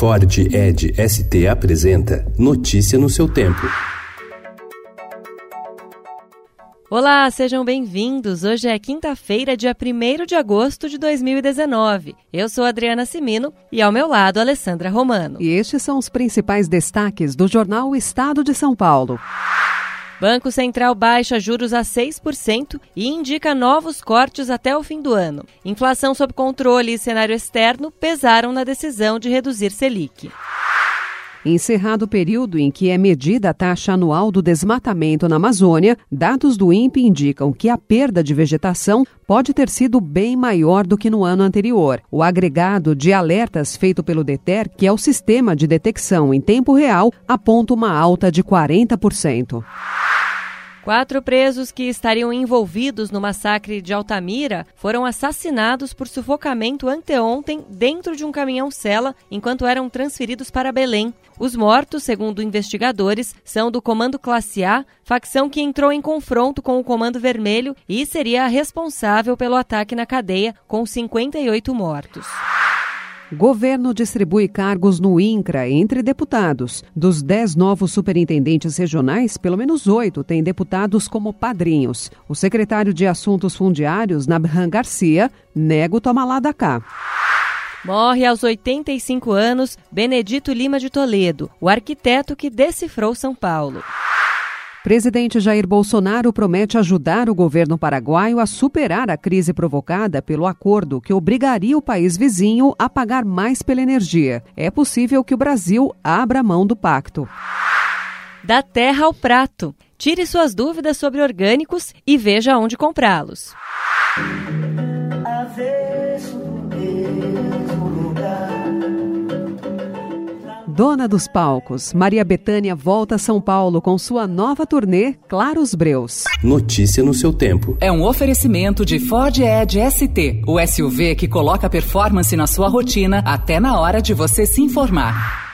Ford Ed ST apresenta Notícia no seu tempo. Olá, sejam bem-vindos. Hoje é quinta-feira, dia 1 de agosto de 2019. Eu sou Adriana Simino e ao meu lado Alessandra Romano. E estes são os principais destaques do jornal Estado de São Paulo. Banco Central baixa juros a 6% e indica novos cortes até o fim do ano. Inflação sob controle e cenário externo pesaram na decisão de reduzir Selic. Encerrado o período em que é medida a taxa anual do desmatamento na Amazônia, dados do INPE indicam que a perda de vegetação pode ter sido bem maior do que no ano anterior. O agregado de alertas feito pelo DETER, que é o sistema de detecção em tempo real, aponta uma alta de 40%. Quatro presos que estariam envolvidos no massacre de Altamira foram assassinados por sufocamento anteontem dentro de um caminhão-cela enquanto eram transferidos para Belém. Os mortos, segundo investigadores, são do Comando Classe A, facção que entrou em confronto com o Comando Vermelho e seria a responsável pelo ataque na cadeia, com 58 mortos. Governo distribui cargos no INCRA entre deputados. Dos dez novos superintendentes regionais, pelo menos oito têm deputados como padrinhos. O secretário de Assuntos Fundiários, Nabhan Garcia, nega o toma lá da cá. Morre aos 85 anos Benedito Lima de Toledo, o arquiteto que decifrou São Paulo. Presidente Jair Bolsonaro promete ajudar o governo paraguaio a superar a crise provocada pelo acordo que obrigaria o país vizinho a pagar mais pela energia. É possível que o Brasil abra mão do pacto. Da terra ao prato. Tire suas dúvidas sobre orgânicos e veja onde comprá-los. Dona dos palcos, Maria Bethânia volta a São Paulo com sua nova turnê Claros Breus. Notícia no seu tempo. É um oferecimento de Ford Edge ST, o SUV que coloca performance na sua rotina até na hora de você se informar.